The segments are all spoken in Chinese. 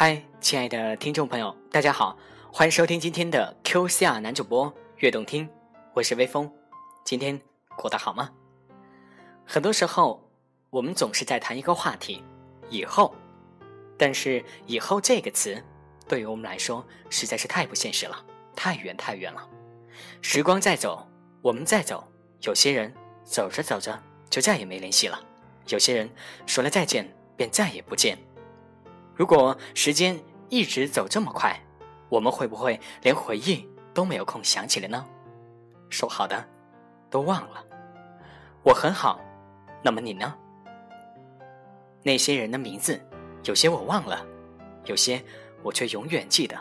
嗨，亲爱的听众朋友，大家好，欢迎收听今天的 QCR 男主播悦动听，我是微风。今天过得好吗？很多时候，我们总是在谈一个话题——以后，但是“以后”这个词，对于我们来说实在是太不现实了，太远太远了。时光在走，我们在走，有些人走着走着就再也没联系了，有些人说了再见便再也不见。如果时间一直走这么快，我们会不会连回忆都没有空想起来呢？说好的，都忘了。我很好。那么你呢？那些人的名字，有些我忘了，有些我却永远记得。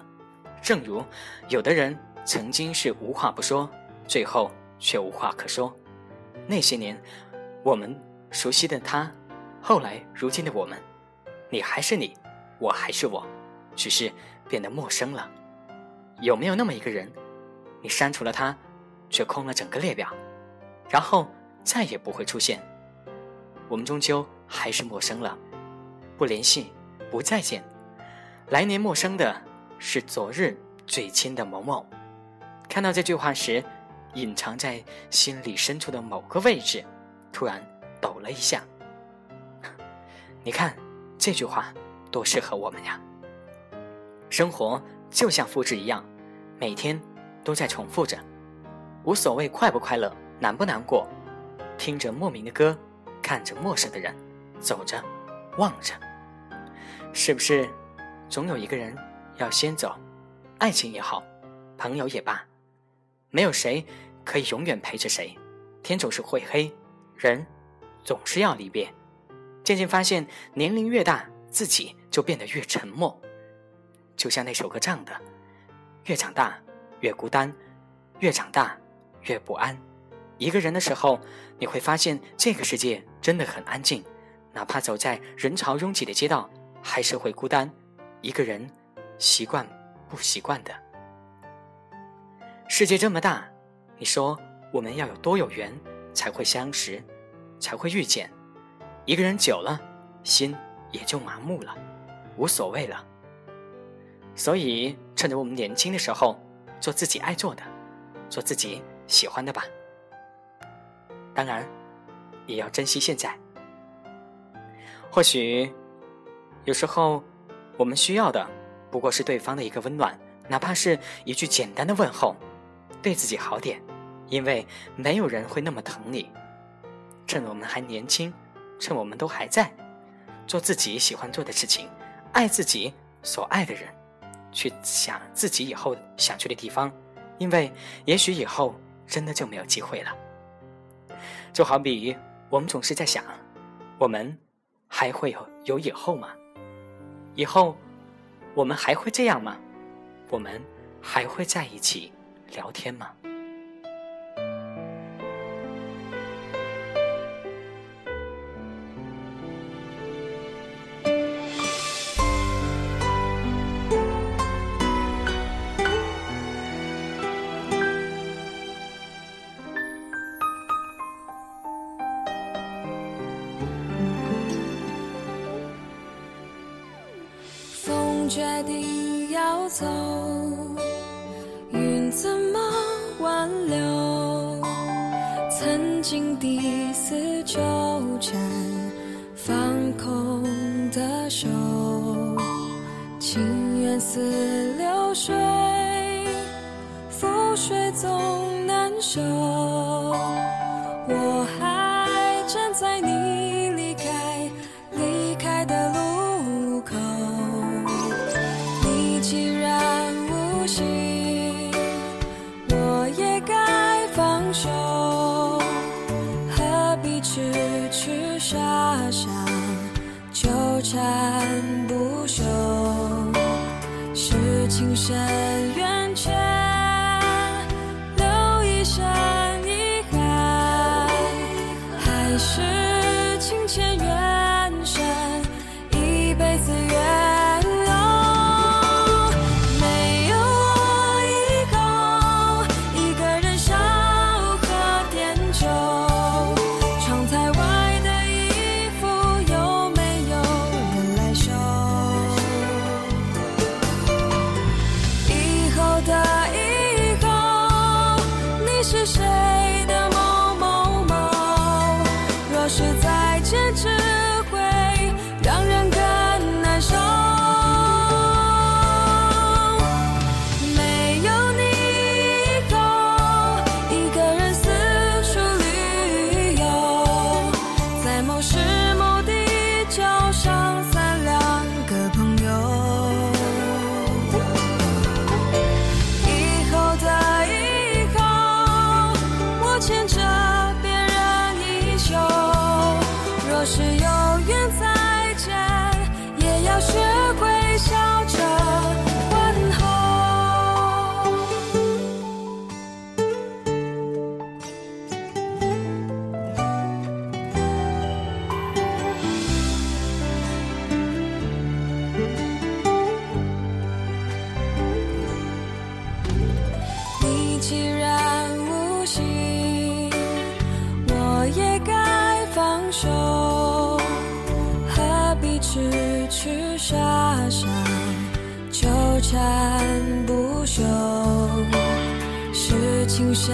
正如有的人曾经是无话不说，最后却无话可说。那些年，我们熟悉的他，后来如今的我们，你还是你，我还是我，只是变得陌生了。有没有那么一个人，你删除了他，却空了整个列表，然后再也不会出现？我们终究还是陌生了，不联系，不再见。来年陌生的是昨日最亲的某某。看到这句话时，隐藏在心里深处的某个位置，突然抖了一下。你看这句话多适合我们呀！生活就像复制一样，每天都在重复着，无所谓快不快乐，难不难过，听着莫名的歌。看着陌生的人，走着，望着，是不是总有一个人要先走？爱情也好，朋友也罢，没有谁可以永远陪着谁。天总是会黑，人总是要离别。渐渐发现，年龄越大，自己就变得越沉默。就像那首歌唱的：“越长大越孤单，越长大越不安。”一个人的时候，你会发现这个世界真的很安静，哪怕走在人潮拥挤的街道，还是会孤单。一个人习惯不习惯的。世界这么大，你说我们要有多有缘才会相识，才会遇见？一个人久了，心也就麻木了，无所谓了。所以，趁着我们年轻的时候，做自己爱做的，做自己喜欢的吧。当然，也要珍惜现在。或许，有时候我们需要的不过是对方的一个温暖，哪怕是一句简单的问候。对自己好点，因为没有人会那么疼你。趁我们还年轻，趁我们都还在，做自己喜欢做的事情，爱自己所爱的人，去想自己以后想去的地方，因为也许以后真的就没有机会了。就好比我们总是在想，我们还会有有以后吗？以后我们还会这样吗？我们还会在一起聊天吗？决定要走，云怎么挽留？曾经抵死纠缠，放空的手，情缘似流水，覆水总难收。不休，是情深缘缠不休？是情深